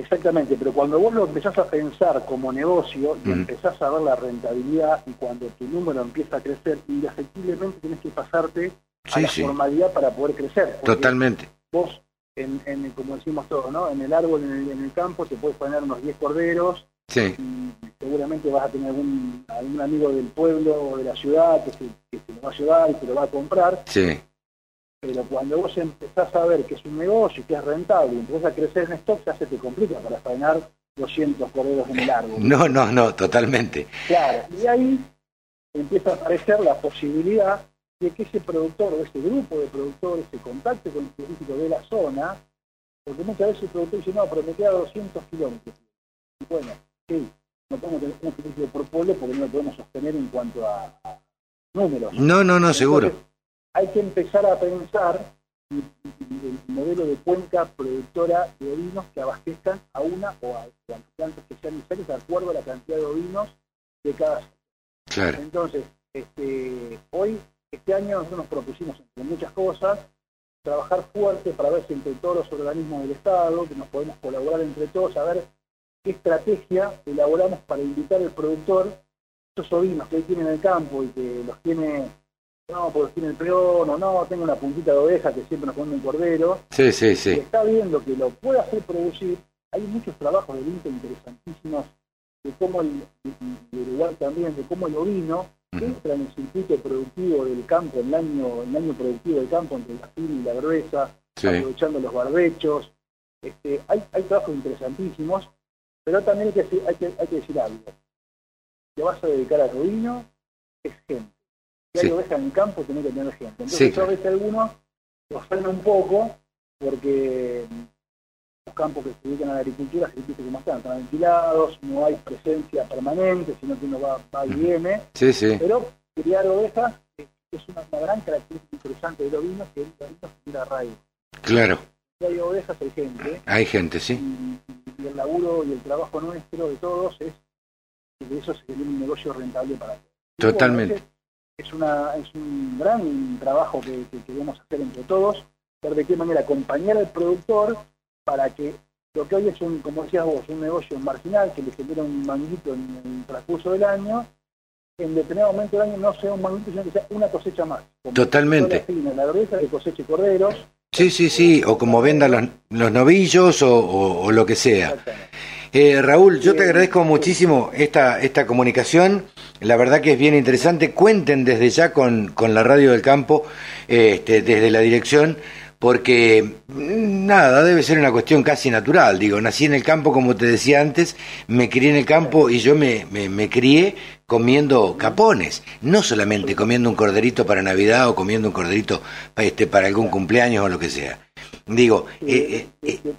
Exactamente, pero cuando vos lo empezás a pensar como negocio y empezás a ver la rentabilidad y cuando tu número empieza a crecer, indefectiblemente tienes que pasarte a la sí, formalidad para poder crecer. Totalmente. Vos, en, en- como decimos todos, ¿no? en el árbol, en el, en el campo, te puedes poner unos 10 corderos Sí, y seguramente vas a tener algún, algún amigo del pueblo o de la ciudad que se, que se lo va a llevar y te lo va a comprar, sí, pero cuando vos empezás a ver que es un negocio y que es rentable y empezás a crecer en stock, ya se te complica para faenar 200 corderos en el árbol. no, no, no, totalmente. Claro, y ahí empieza a aparecer la posibilidad de que ese productor o ese grupo de productores se contacte con el científico de la zona, porque muchas veces el productor dice, no, pero me queda 200 kilómetros. Y bueno, sí, no podemos tener un científico por pueblo porque no lo podemos sostener en cuanto a, a números. No, no, no, seguro. Hay que empezar a pensar el modelo de cuenca productora de ovinos que abastezcan a una o a, a plantas especiales de acuerdo a la cantidad de ovinos de cada Claro, entonces, este, hoy, este año nosotros nos propusimos entre muchas cosas trabajar fuerte para ver si entre todos los organismos del Estado, que nos podemos colaborar entre todos, a ver qué estrategia elaboramos para invitar al productor, esos ovinos que él tiene en el campo y que los tiene, no, porque tiene el peón, o no, tengo una puntita de oveja que siempre nos pone un cordero, Sí, sí, sí. está viendo que lo puede hacer producir, hay muchos trabajos del INTA interesantísimos de cómo el, Uruguay también, de cómo el ovino entra en el circuito productivo del campo, en el año, el año productivo del campo entre la fina y la gruesa, Sí. aprovechando los barbechos. Este, hay, hay trabajos interesantísimos, pero también hay que, decir- hay que, hay que decir algo. Te vas a dedicar al ovino, es gente. Si hay Sí. oveja en el campo, tenés que tener gente. Entonces, Sí, yo a veces algunos los frena un poco, porque los campos que se dedican a la agricultura, se dice como están, están ventilados, no hay presencia permanente, sino que uno va, va y viene. Sí, sí. Pero criar ovejas eh, es una, una gran característica interesante del ovino, que el ovino genera arraigo. Claro. Si hay ovejas, hay gente, Hay gente, sí. y, y el laburo y el trabajo nuestro, de todos, es que de eso se genera un negocio rentable para todos. Bueno, Totalmente. Es, una, es un gran trabajo que, que queremos hacer entre todos, ver de qué manera acompañar al productor para que lo que hoy es un, como decías vos, un negocio marginal que le genera un manguito en el transcurso del año, en determinado momento del año no sea un manguito, sino que sea una cosecha más. Como Totalmente. Fina, la gruesa que coseche corderos, Sí, sí, sí. O como vendan los, los novillos o, o- o lo que sea. Eh, Raúl, yo te agradezco muchísimo esta, esta comunicación. La verdad que es bien interesante. Cuenten desde ya con, con la radio del campo, este, desde la dirección, porque mm, nada, debe ser una cuestión casi natural. Digo, nací en el campo, como te decía antes, me crié en el campo y yo me, me, crié comiendo capones, no solamente comiendo un corderito para Navidad o comiendo un corderito este, para algún cumpleaños o lo que sea. Digo, eh, eh, eh,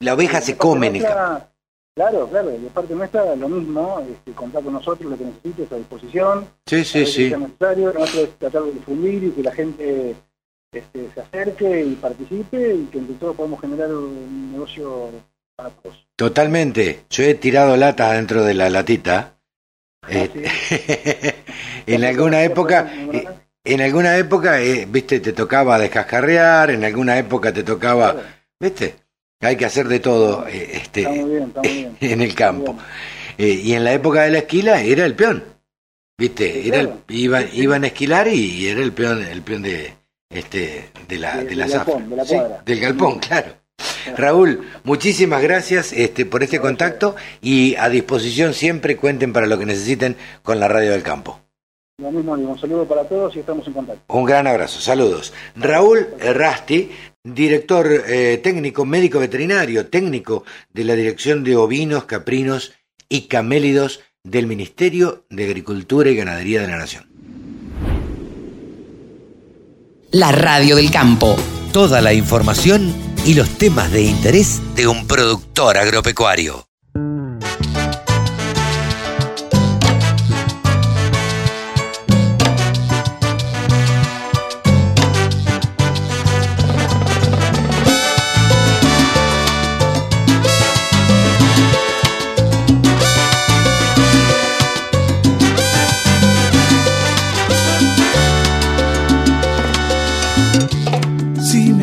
la oveja se come en el campo. Claro, claro, de parte nuestra lo mismo, este, contar con nosotros lo que necesites a disposición. Sí, sí, sí. sea necesario, nosotros tratar de difundir y que la gente este, se acerque y participe y que entre todos podemos generar un negocio para todos. Totalmente. Yo he tirado latas dentro de la latita. Ah, Eh, en alguna época, eh, en alguna época, eh, viste, te tocaba descascarrear, en alguna época te tocaba, Claro. viste, hay que hacer de todo, eh, Está muy este, bien, está muy bien. en el campo. Eh, y en la época de la esquila era el peón, viste, era el- iban, iban a esquilar y era el peón, el peón de, este, de la, De- de la galpón, de la Sí, cuadra. del galpón, claro. Raúl, muchísimas gracias este, por este contacto y a disposición siempre cuenten para lo que necesiten con la Radio del Campo. Lo mismo digo, un saludo para todos y estamos en contacto. Un gran abrazo, saludos. Raúl Rasti, director eh, técnico, médico veterinario, técnico de la Dirección de Ovinos, Caprinos y Camélidos del Ministerio de Agricultura y Ganadería de la Nación. La radio del campo. Toda la información y los temas de interés de un productor agropecuario.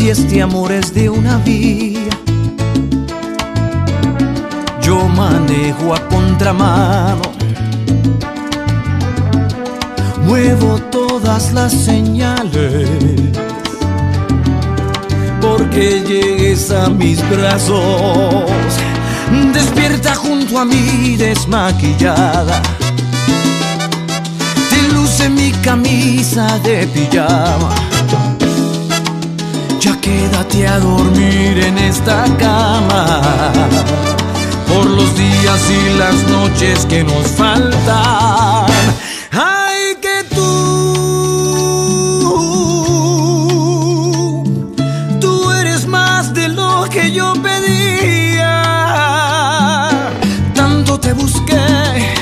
Si este amor es de una vía, yo manejo a contramano. Muevo todas las señales porque llegues a mis brazos. Despierta junto a mí desmaquillada. Te luce mi camisa de pijama. Quédate a dormir en esta cama por los días y las noches que nos faltan. Ay, que tú, tú eres más de lo que yo pedía. Tanto te busqué,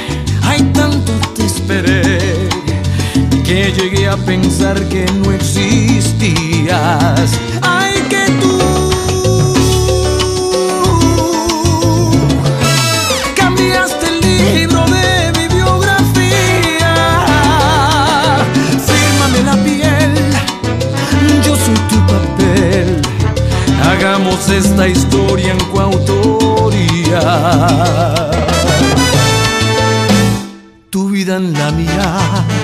ay, tanto te esperé que llegué a pensar que no existías. Esta historia en coautoría. Tu vida en la mía.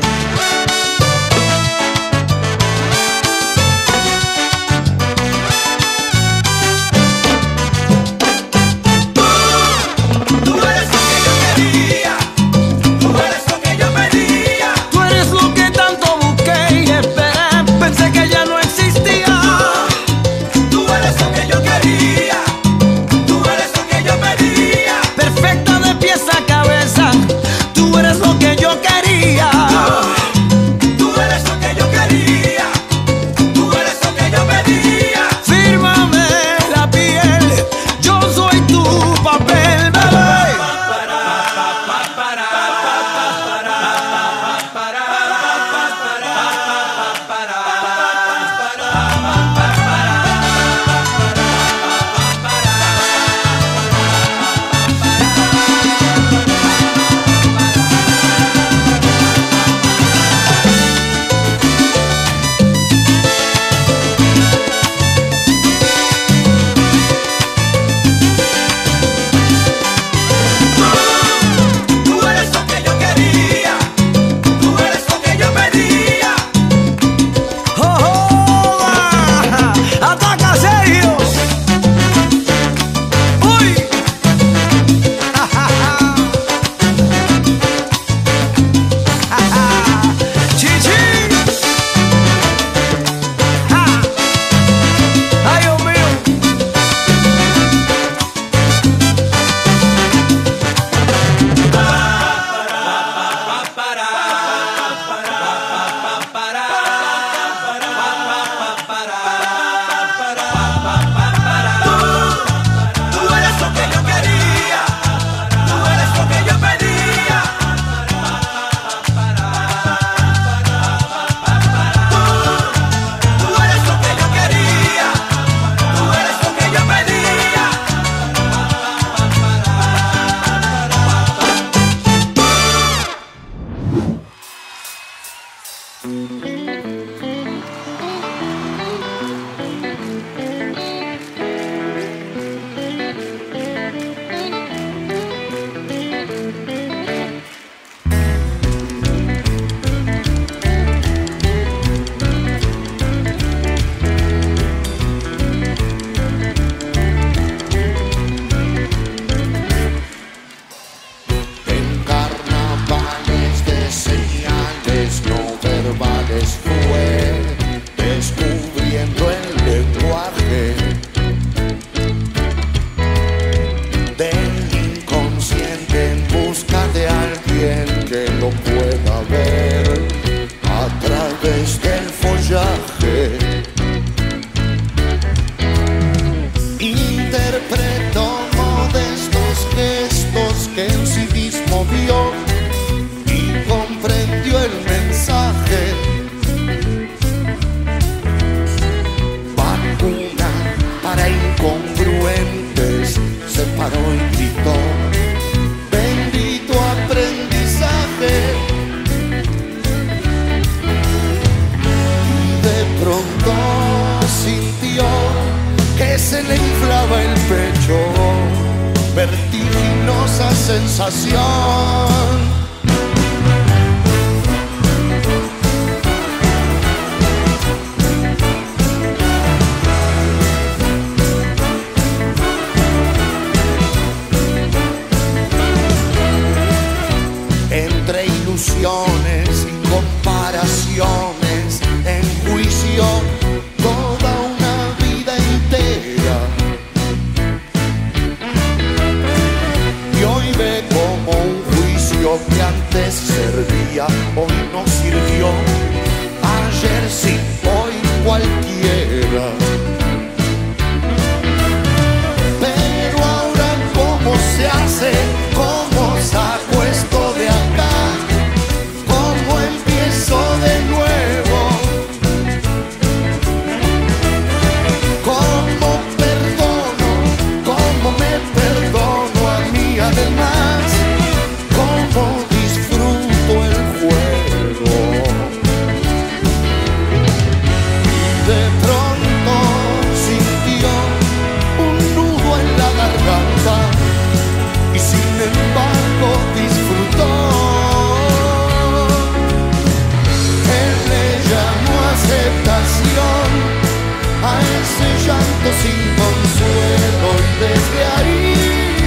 ese llanto sin consuelo y desde ahí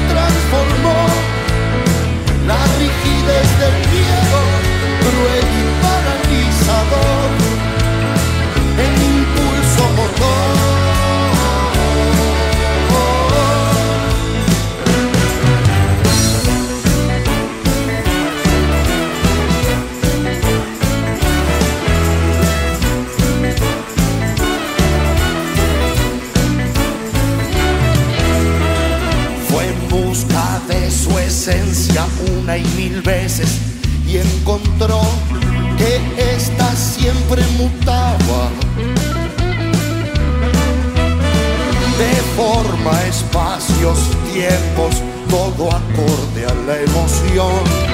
transformó la rigidez del miedo cruel que ésta siempre mutaba. De forma, espacios, tiempos, todo acorde a la emoción.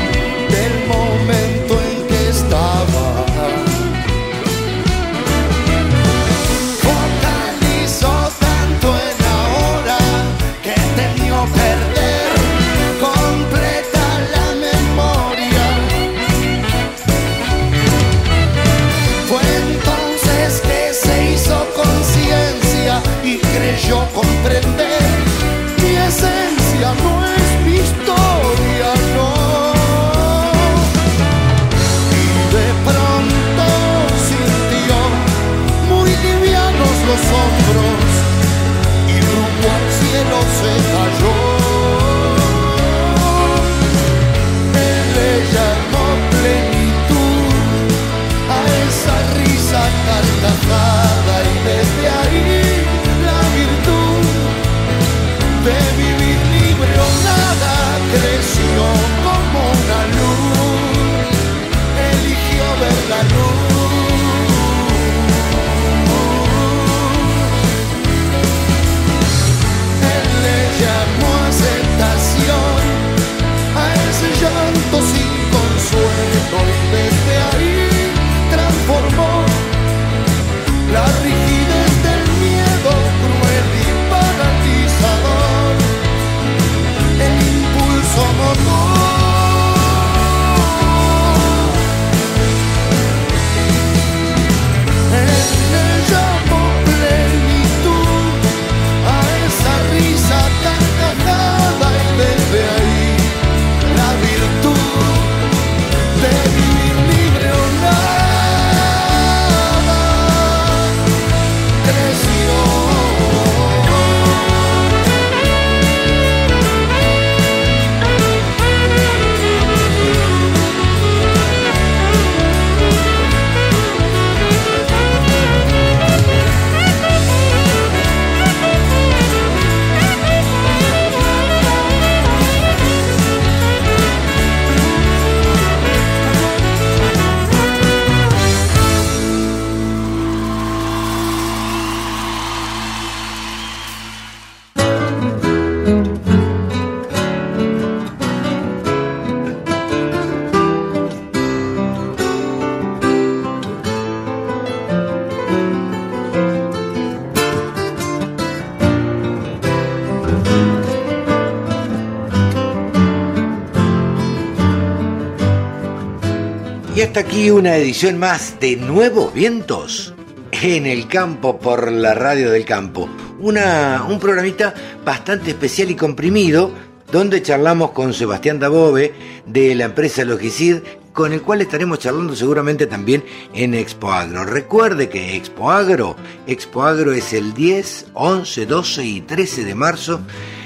Aquí una edición más de Nuevos Vientos en el campo por la radio del campo. Una, un programita bastante especial y comprimido donde charlamos con Sebastián Dabove de la empresa Logicid con el cual estaremos charlando seguramente también en Expo Agro. Recuerde que Expo Agro es el 10, 11, 12 y 13 de marzo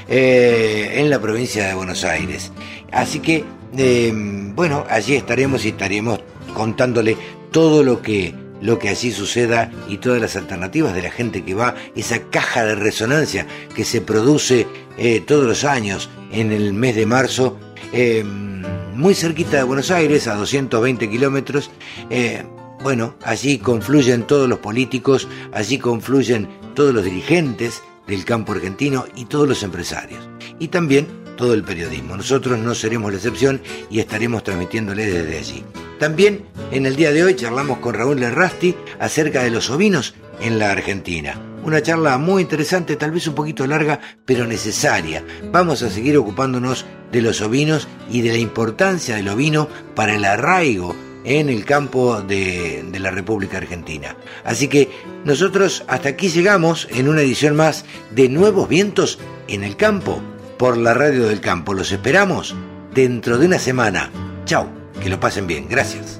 eh, en la provincia de Buenos Aires. Así que, eh, bueno, allí estaremos y estaremos contándole todo lo que lo que allí suceda y todas las alternativas de la gente que va, esa caja de resonancia que se produce eh, todos los años en el mes de marzo muy cerquita de Buenos Aires, a 220 kilómetros. Eh, bueno, allí confluyen todos los políticos, allí confluyen todos los dirigentes del campo argentino y todos los empresarios. Y también todo el periodismo. Nosotros no seremos la excepción y estaremos transmitiéndole desde allí. También en el día de hoy charlamos con Raúl Lerrasti acerca de los ovinos en la Argentina. Una charla muy interesante, tal vez un poquito larga, pero necesaria. Vamos a seguir ocupándonos de los ovinos y de la importancia del ovino para el arraigo en el campo de, de, la República Argentina. Así que nosotros hasta aquí llegamos en una edición más de Nuevos Vientos en el Campo por la Radio del Campo. Los esperamos dentro de una semana. Chao, que lo pasen bien. Gracias.